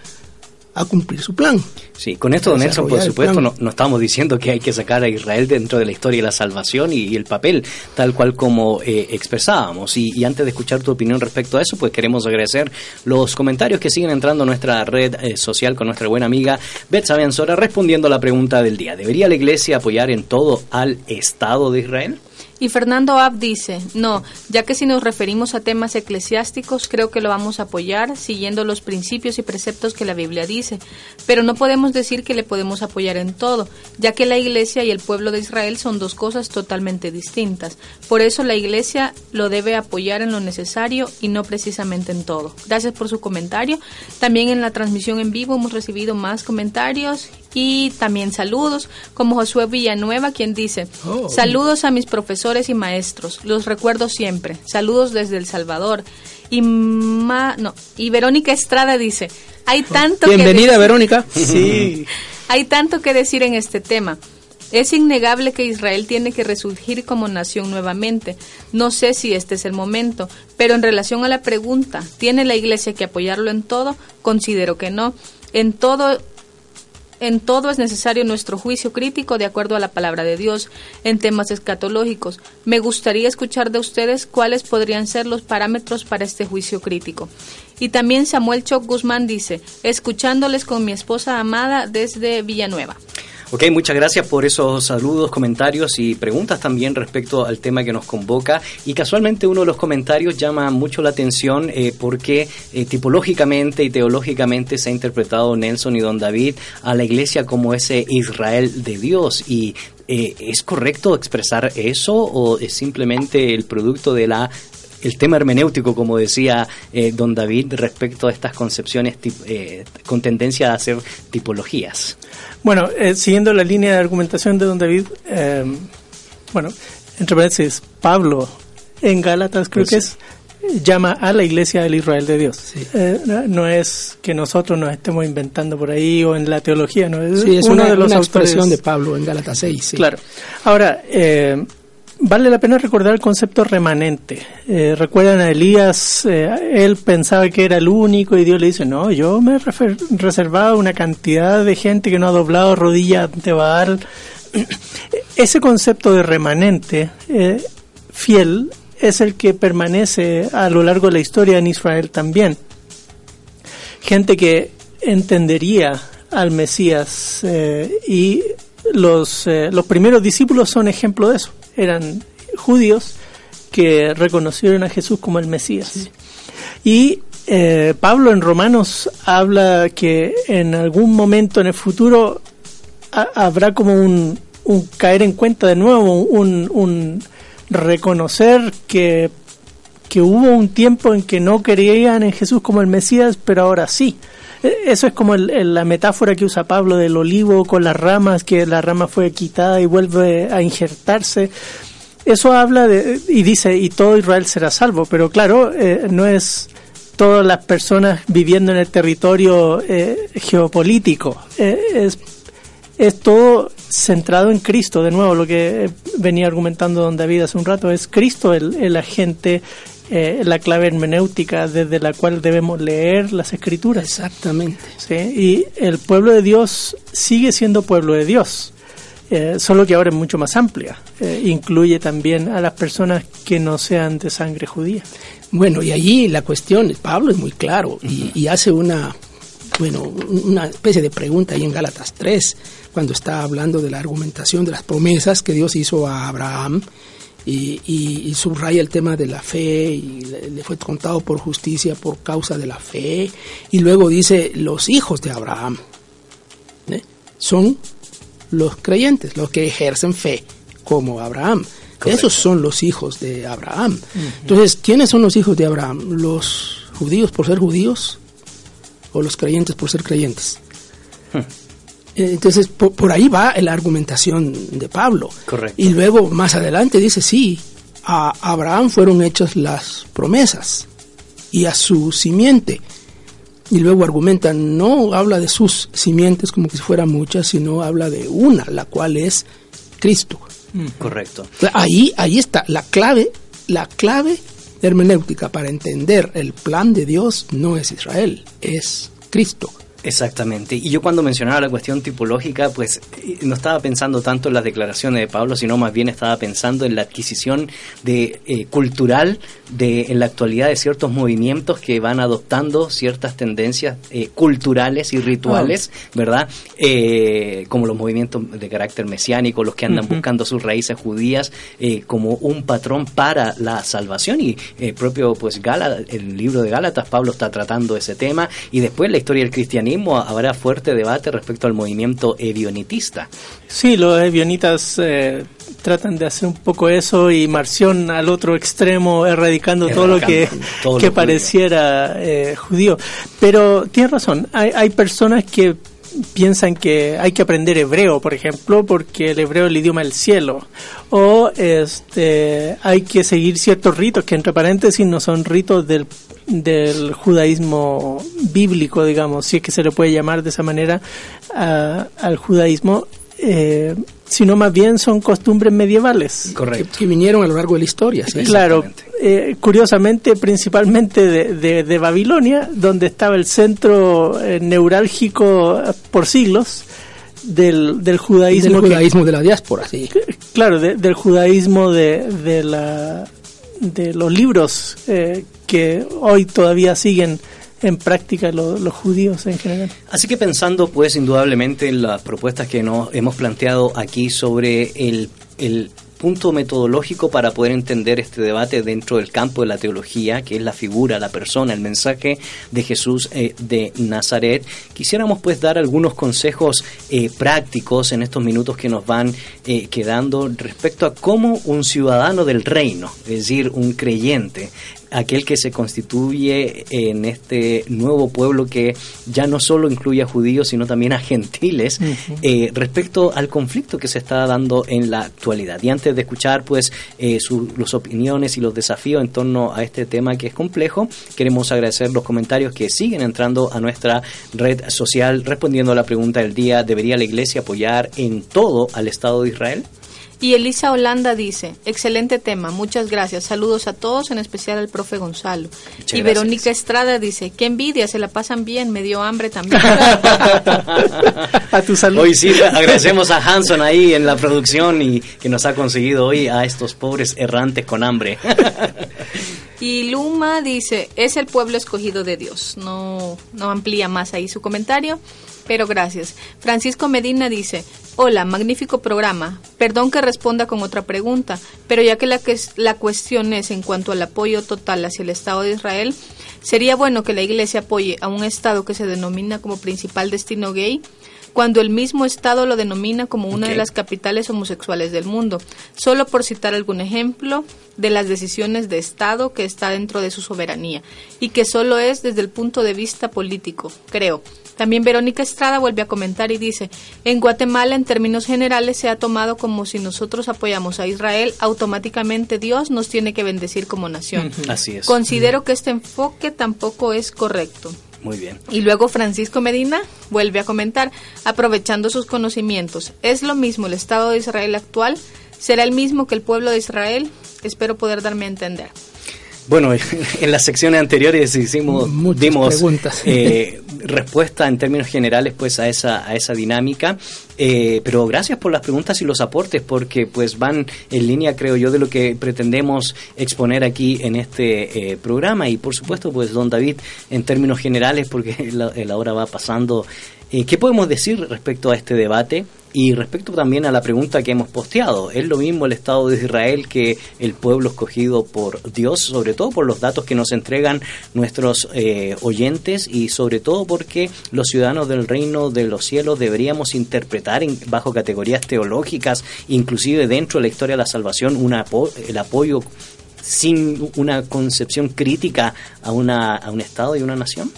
a cumplir su plan. Sí, con esto, don Nelson, por supuesto, no, no estamos diciendo que hay que sacar a Israel dentro de la historia de la salvación y, y el papel, tal cual como eh, expresábamos. Y, y antes de escuchar tu opinión respecto a eso, pues queremos agradecer los comentarios que siguen entrando a nuestra red eh, social con nuestra buena amiga Betsa Bianzora respondiendo a la pregunta del día. ¿Debería la Iglesia apoyar en todo al Estado de Israel? Y Fernando Ab dice, no, ya que si nos referimos a temas eclesiásticos, creo que lo vamos a apoyar siguiendo los principios y preceptos que la Biblia dice, pero no podemos decir que le podemos apoyar en todo, ya que la Iglesia y el pueblo de Israel son dos cosas totalmente distintas. Por eso la Iglesia lo debe apoyar en lo necesario y no precisamente en todo. Gracias por su comentario. También en la transmisión en vivo hemos recibido más comentarios y también saludos, como Josué Villanueva, quien dice, Oh. saludos a mis profesores y maestros, los recuerdo siempre, saludos desde El Salvador. Y, Ma- no, y Verónica Estrada dice, hay tanto que Bienvenida, decir- Verónica. Sí, hay tanto que decir en este tema. Es innegable que Israel tiene que resurgir como nación nuevamente. No sé si este es el momento, pero en relación a la pregunta, ¿tiene la Iglesia que apoyarlo en todo? Considero que no. En todo en todo es necesario nuestro juicio crítico de acuerdo a la palabra de Dios en temas escatológicos. Me gustaría escuchar de ustedes cuáles podrían ser los parámetros para este juicio crítico. Y también Samuel Choc Guzmán dice, escuchándoles con mi esposa amada desde Villanueva. Ok, muchas gracias por esos saludos, comentarios y preguntas también respecto al tema que nos convoca. Y casualmente uno de los comentarios llama mucho la atención eh, porque eh, tipológicamente y teológicamente se ha interpretado Nelson y Don David a la iglesia como ese Israel de Dios. Y eh, ¿es correcto expresar eso o es simplemente el producto de la el tema hermenéutico, como decía eh, don David, respecto a estas concepciones eh, con tendencia a hacer tipologías. Bueno, eh, siguiendo la línea de argumentación de don David, eh, bueno, entre paréntesis, Pablo en Gálatas creo que es llama a la iglesia del Israel de Dios. Eh, no, no es que nosotros nos estemos inventando por ahí o en la teología, no es, Sí, es uno una, de los una autores. expresión de Pablo en Gálatas 6. sí. Claro. Ahora, eh, vale la pena recordar el concepto remanente. Eh, Recuerdan a Elías, eh, él pensaba que era el único y Dios le dice, no, yo me reservado una cantidad de gente que no ha doblado rodillas ante Baal. Ese concepto de remanente eh, fiel es el que permanece a lo largo de la historia en Israel también. Gente que entendería al Mesías y los, los primeros discípulos son ejemplo de eso. Eran judíos que reconocieron a Jesús como el Mesías. Y eh, Pablo en Romanos habla que en algún momento en el futuro ha- habrá como un, un caer en cuenta de nuevo, un, un reconocer que, que hubo un tiempo en que no creían en Jesús como el Mesías, pero ahora sí. Eso es como el- el- la metáfora que usa Pablo del olivo con las ramas, que la rama fue quitada y vuelve a injertarse. Eso habla de, y dice, y todo Israel será salvo, pero claro, eh, no es todas las personas viviendo en el territorio eh, geopolítico, eh, es, es todo centrado en Cristo, de nuevo, lo que venía argumentando don David hace un rato, es Cristo el, el agente, eh, la clave hermenéutica desde la cual debemos leer las escrituras. Exactamente. ¿sí? Y el pueblo de Dios sigue siendo pueblo de Dios, eh, solo que ahora es mucho más amplia. Eh, incluye también a las personas que no sean de sangre judía. Bueno, y allí la cuestión, Pablo es muy claro y, y hace una, bueno, una especie de pregunta ahí en Gálatas 3, cuando está hablando de la argumentación de las promesas que Dios hizo a Abraham y, y- y subraya el tema de la fe y le, le fue contado por justicia por causa de la fe y luego dice los hijos de Abraham ¿eh? son los creyentes, los que ejercen fe como Abraham. Esos son los hijos de Abraham. Entonces, ¿quiénes son los hijos de Abraham? ¿Los judíos por ser judíos o los creyentes por ser creyentes? Entonces, por, por ahí va la argumentación de Pablo. Correcto. Y luego, más adelante, dice, sí, a Abraham fueron hechas las promesas y a su simiente. Y luego argumenta, no habla de sus simientes como que si fueran muchas, sino habla de una, la cual es Cristo. Correcto. Ahí, ahí está la clave, la clave hermenéutica para entender el plan de Dios no es Israel, es Cristo. Exactamente. Y yo cuando mencionaba la cuestión tipológica, pues no estaba pensando tanto en las declaraciones de Pablo, sino más bien estaba pensando en la adquisición de eh, cultural de en la actualidad de ciertos movimientos que van adoptando ciertas tendencias eh, culturales y rituales. ¿verdad? Eh, como los movimientos de carácter mesiánico, los que andan buscando sus raíces judías eh, como un patrón para la salvación y eh, propio pues Gala, el libro de Gálatas Pablo está tratando ese tema y después la historia del cristianismo habrá fuerte debate respecto al movimiento evionitista. Sí, los evionitas eh, tratan de hacer un poco eso y Marción al otro extremo, erradicando, todo lo que, Erradicando todo lo que judío. pareciera eh, judío. Pero tienes razón, hay, hay personas que piensan que hay que aprender hebreo, por ejemplo, porque el hebreo es el idioma del cielo. O este, hay que seguir ciertos ritos que, entre paréntesis, no son ritos del, del judaísmo bíblico, digamos, si es que se le puede llamar de esa manera a- al judaísmo, eh, sino más bien son costumbres medievales. Que, que vinieron a lo largo de la historia. ¿sí? Claro, eh, curiosamente, principalmente de, de- de Babilonia, donde estaba el centro eh, neurálgico por siglos del, del judaísmo. Del que- judaísmo de la diáspora, sí. claro, de- del judaísmo de, de, la, de los libros eh, que hoy todavía siguen en práctica lo- los judíos en general. Así que pensando pues indudablemente en las propuestas que nos hemos planteado aquí sobre el, el punto metodológico para poder entender este debate dentro del campo de la teología, que es la figura, la persona, el mensaje de Jesús eh, de Nazaret, quisiéramos pues dar algunos consejos eh, prácticos en estos minutos que nos van eh, quedando respecto a cómo un ciudadano del reino, es decir, un creyente, aquel que se constituye en este nuevo pueblo que ya no solo incluye a judíos, sino también a gentiles, eh, respecto al conflicto que se está dando en la actualidad. Y antes de escuchar pues eh, su- las opiniones y los desafíos en torno a este tema que es complejo, queremos agradecer los comentarios que siguen entrando a nuestra red social respondiendo a la pregunta del día, ¿debería la iglesia apoyar en todo al Estado de Israel? Y Elisa Holanda dice, excelente tema, muchas gracias, saludos a todos, en especial al profe Gonzalo. y gracias. Verónica Estrada dice, qué envidia, se la pasan bien, me dio hambre también. a tu salud. Hoy sí agradecemos a Hanson ahí en la producción y que nos ha conseguido hoy a estos pobres errantes con hambre. Y Luma dice, es el pueblo escogido de Dios. No, no amplía más ahí su comentario, pero gracias. Francisco Medina dice, hola, magnífico programa. Perdón que responda con otra pregunta, pero ya que la, que la cuestión es en cuanto al apoyo total hacia el Estado de Israel, ¿sería bueno que la Iglesia apoye a un Estado que se denomina como principal destino gay? cuando el mismo Estado lo denomina como una de las capitales homosexuales del mundo, solo por citar algún ejemplo de las decisiones de Estado que está dentro de su soberanía y que solo es desde el punto de vista político, creo. También Verónica Estrada vuelve a comentar y dice, en Guatemala en términos generales se ha tomado como si nosotros apoyamos a Israel, automáticamente Dios nos tiene que bendecir como nación. Así es. Considero que este enfoque tampoco es correcto. Muy bien. Y luego Francisco Medina vuelve a comentar, aprovechando sus conocimientos, ¿es lo mismo el Estado de Israel actual? ¿Será el mismo que el pueblo de Israel? Espero poder darme a entender. Bueno, en las secciones anteriores hicimos, Muchas dimos preguntas. eh, respuesta en términos generales pues a esa, a esa dinámica, eh, pero gracias por las preguntas y los aportes porque pues van en línea creo yo de lo que pretendemos exponer aquí en este eh, programa. Y por supuesto pues don David en términos generales porque la, la hora va pasando, eh, ¿qué podemos decir respecto a este debate? Y respecto también a la pregunta que hemos posteado, ¿es lo mismo el Estado de Israel que el pueblo escogido por Dios? Sobre todo por los datos que nos entregan nuestros eh, oyentes y sobre todo porque los ciudadanos del reino de los cielos deberíamos interpretar en- bajo categorías teológicas, inclusive dentro de la historia de la salvación, el apoyo sin una concepción crítica a, una, a un Estado y una nación.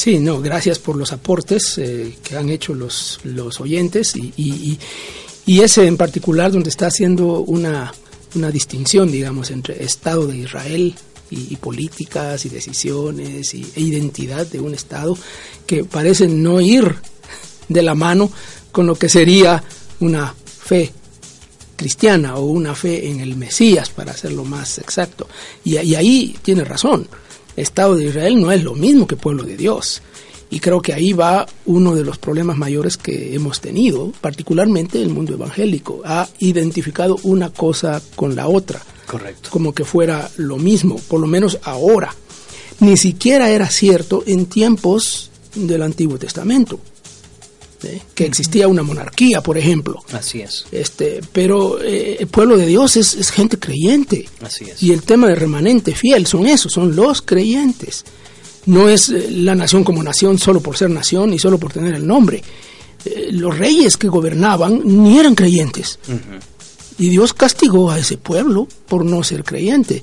Sí, no, gracias por los aportes eh, que han hecho los, los oyentes y, y, y- ese en particular donde está haciendo una, una distinción, digamos, entre Estado de Israel y, políticas y decisiones y, e identidad de un Estado que parecen no ir de la mano con lo que sería una fe cristiana o una fe en el Mesías, para hacerlo más exacto. Y, y ahí tiene razón. Estado de Israel no es lo mismo que pueblo de Dios. Y creo que ahí va uno de los problemas mayores que hemos tenido, particularmente el mundo evangélico. Ha identificado una cosa con la otra. Correcto. Como que fuera lo mismo, por lo menos ahora. Ni siquiera era cierto en tiempos del Antiguo Testamento. ¿Eh? que existía una monarquía, por ejemplo. Así es. Este, pero eh, el pueblo de Dios es, es gente creyente. Así es. Y el tema de remanente fiel son esos, son los creyentes. No es eh, la nación como nación solo por ser nación y solo por tener el nombre. Eh, los reyes que gobernaban ni eran creyentes. Y Dios castigó a ese pueblo por no ser creyente.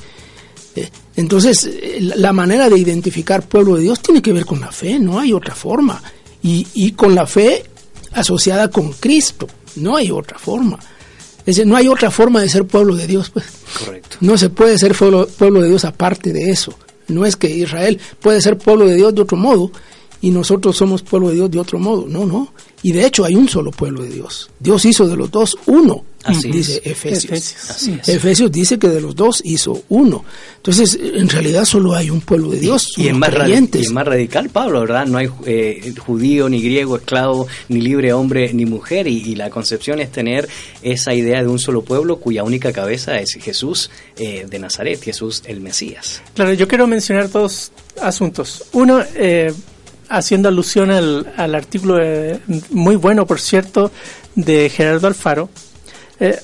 Entonces, la manera de identificar pueblo de Dios tiene que ver con la fe, no hay otra forma. Y, y con la fe asociada con Cristo, no hay otra forma. Es decir, no hay otra forma de ser pueblo de Dios, pues. Correcto. No se puede ser pueblo, pueblo de Dios aparte de eso. No es que Israel puede ser pueblo de Dios de otro modo y nosotros somos pueblo de Dios de otro modo. No, no. Y de hecho hay un solo pueblo de Dios. Dios hizo de los dos uno, Así dice es. Efesios. Efesios. Así es. Efesios dice que de los dos hizo uno. Entonces, en realidad solo hay un pueblo de Dios. Y es, unos más y es más radical Pablo, ¿verdad? No hay eh, judío, ni griego, esclavo, ni libre hombre, ni mujer. Y, y la concepción es tener esa idea de un solo pueblo cuya única cabeza es Jesús eh, de Nazaret, Jesús el Mesías. Claro, yo quiero mencionar dos asuntos. Uno, eh, haciendo alusión al, al artículo eh, muy bueno, por cierto, de Gerardo Alfaro. Eh,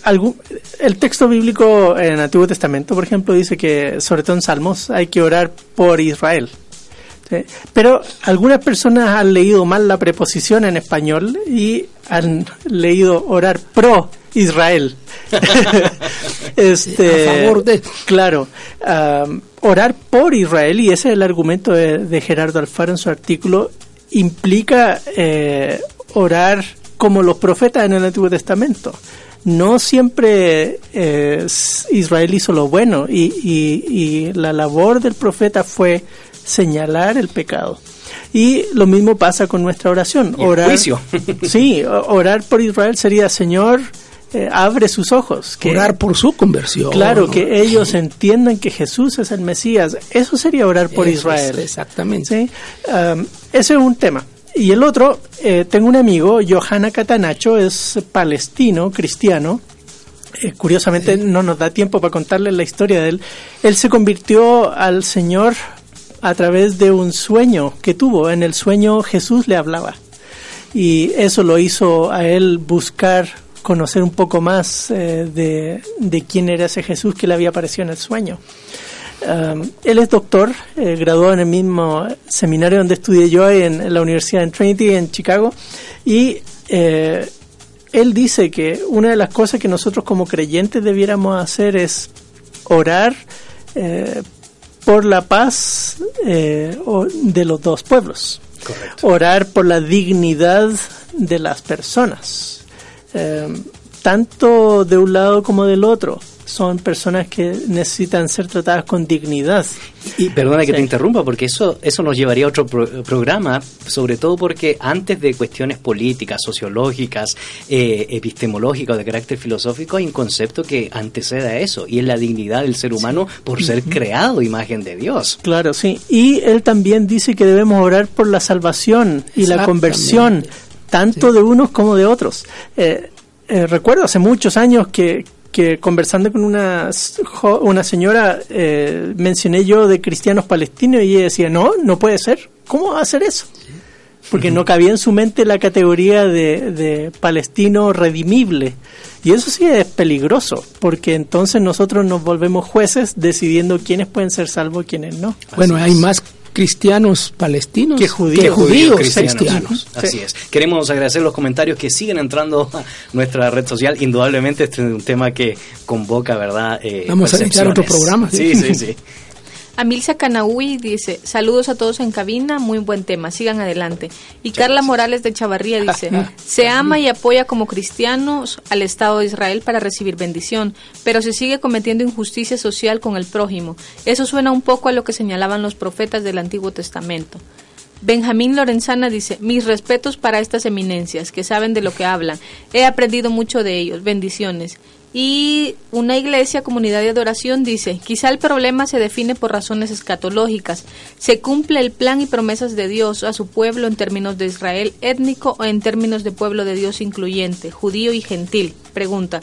el texto bíblico en el Antiguo Testamento, por ejemplo, dice que, sobre todo en Salmos, hay que orar por Israel. ¿Sí? Pero algunas personas han leído mal la preposición en español y han leído orar pro Israel. este, A favor de. Claro, orar por Israel, y ese es el argumento de, de Gerardo Alfaro en su artículo, implica eh, orar como los profetas en el Antiguo Testamento. No siempre eh, Israel hizo lo bueno y, y- y la labor del profeta fue señalar el pecado. Y lo mismo pasa con nuestra oración. Y el orar, juicio. sí, orar por Israel sería, Señor, eh, abre sus ojos. que- Orar por su conversión. Claro, que ellos entiendan que Jesús es el Mesías. Eso sería orar por Eso Israel. es, exactamente. ¿sí? Um, ese es un tema. Y el otro, eh, tengo un amigo, Johanna Catanacho, es palestino, cristiano. Eh, curiosamente no nos da tiempo para contarles la historia de él. Él se convirtió al Señor a través de un sueño que tuvo. En el sueño Jesús le hablaba. Y eso lo hizo a él buscar conocer un poco más eh, de, de quién era ese Jesús que le había aparecido en el sueño. Um, él es doctor, eh, graduado en el mismo seminario donde estudié yo en, la Universidad en Trinity, en Chicago, y eh, él dice que una de las cosas que nosotros como creyentes debiéramos hacer es orar eh, por la paz eh, de los dos pueblos. Correcto. Orar por la dignidad de las personas, eh, tanto de un lado como del otro. Son personas que necesitan ser tratadas con dignidad. Y perdona que Sí. te interrumpa, porque eso, eso nos llevaría a otro pro- programa, sobre todo porque antes de cuestiones políticas, sociológicas, eh, epistemológicas o de carácter filosófico, hay un concepto que antecede a eso, y es la dignidad del ser humano por ser creado imagen de Dios. Claro, sí. Y él también dice que debemos orar por la salvación y la conversión, tanto de unos como de otros. Eh, eh, recuerdo hace muchos años que, que conversando con una, una señora eh, mencioné yo de cristianos palestinos y ella decía, no, no puede ser. ¿Cómo va a hacer eso? Porque no cabía en su mente la categoría de, de palestino redimible. Y eso sí es peligroso, porque entonces nosotros nos volvemos jueces decidiendo quiénes pueden ser salvos y quiénes no. Bueno, hay más cristianos palestinos Que judíos. judíos cristianos. cristianos. Así es. Queremos agradecer los comentarios que siguen entrando a nuestra red social. Indudablemente este es un tema que convoca, ¿verdad? Eh, Vamos a editar otro programa, Sí, ¿sí? sí, sí. Amilza Canaúi dice, saludos a todos en cabina, muy buen tema, sigan adelante. Y Carla Morales de Chavarría dice, se ama y apoya como cristianos al Estado de Israel para recibir bendición, pero se sigue cometiendo injusticia social con el prójimo. Eso suena un poco a lo que señalaban los profetas del Antiguo Testamento. Benjamín Lorenzana dice, mis respetos para estas eminencias que saben de lo que hablan. He aprendido mucho de ellos. Bendiciones. Y una iglesia, comunidad de adoración, dice, quizá el problema se define por razones escatológicas. Se cumple el plan y promesas de Dios a su pueblo en términos de Israel étnico o en términos de pueblo de Dios incluyente, judío y gentil. Pregunta.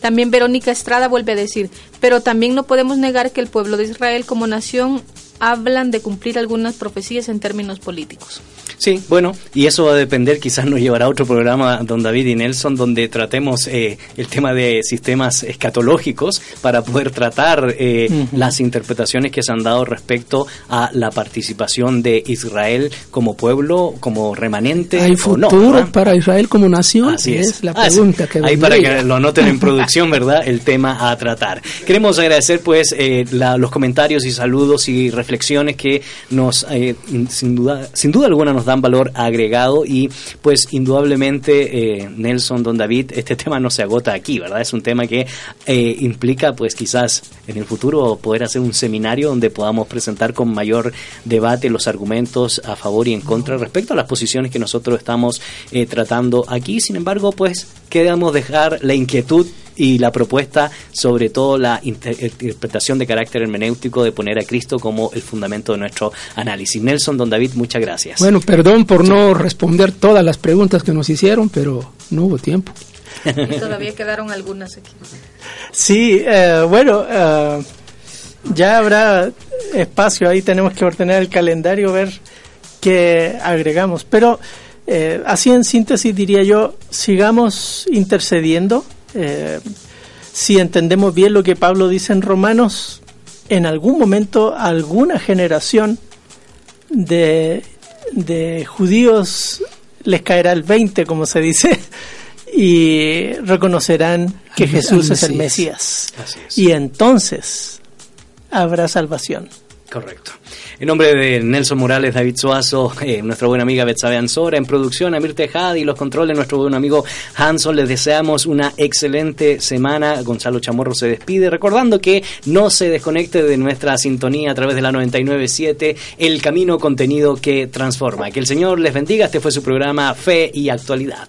También Verónica Estrada vuelve a decir, pero también no podemos negar que el pueblo de Israel como nación hablan de cumplir algunas profecías en términos políticos. Sí, bueno, y eso va a depender, quizás nos llevará a otro programa, don David y Nelson, donde tratemos eh, el tema de sistemas escatológicos para poder tratar eh, las interpretaciones que se han dado respecto a la participación de Israel como pueblo, como remanente. ¿Hay futuro para Israel como nación? Así es. la ah, pregunta que Ahí para que lo anoten en producción, ¿verdad? El tema a tratar. Queremos agradecer, pues, eh, los comentarios y saludos y reflexiones que nos, sin duda, sin duda alguna, nos dan valor agregado y pues indudablemente eh, Nelson, Don David, este tema no se agota aquí, ¿verdad? Es un tema que eh, implica pues quizás en el futuro poder hacer un seminario donde podamos presentar con mayor debate los argumentos a favor y en contra respecto a las posiciones que nosotros estamos eh, tratando aquí. Sin embargo, pues queremos dejar la inquietud y la propuesta, sobre todo la interpretación de carácter hermenéutico de poner a Cristo como el fundamento de nuestro análisis. Nelson, don David, muchas gracias. Bueno, perdón por no responder todas las preguntas que nos hicieron, pero no hubo tiempo. Y todavía quedaron algunas aquí. Sí, eh, bueno, eh, ya habrá espacio, ahí tenemos que ordenar el calendario, ver qué agregamos. Pero eh, así en síntesis diría yo, sigamos intercediendo eh, si entendemos bien lo que Pablo dice en Romanos, en algún momento alguna generación de, de judíos les caerá el 20, como se dice, y reconocerán que Jesús es el Mesías. Y entonces habrá salvación. Correcto. En nombre de Nelson Morales, David Suazo, eh, nuestra buena amiga Betsabe Ansora, en producción Amir Tejada y los controles, nuestro buen amigo Hanson, les deseamos una excelente semana. Gonzalo Chamorro se despide, recordando que no se desconecte de nuestra sintonía a través de la 997, el camino contenido que transforma. Que el Señor les bendiga. Este fue su programa Fe y Actualidad.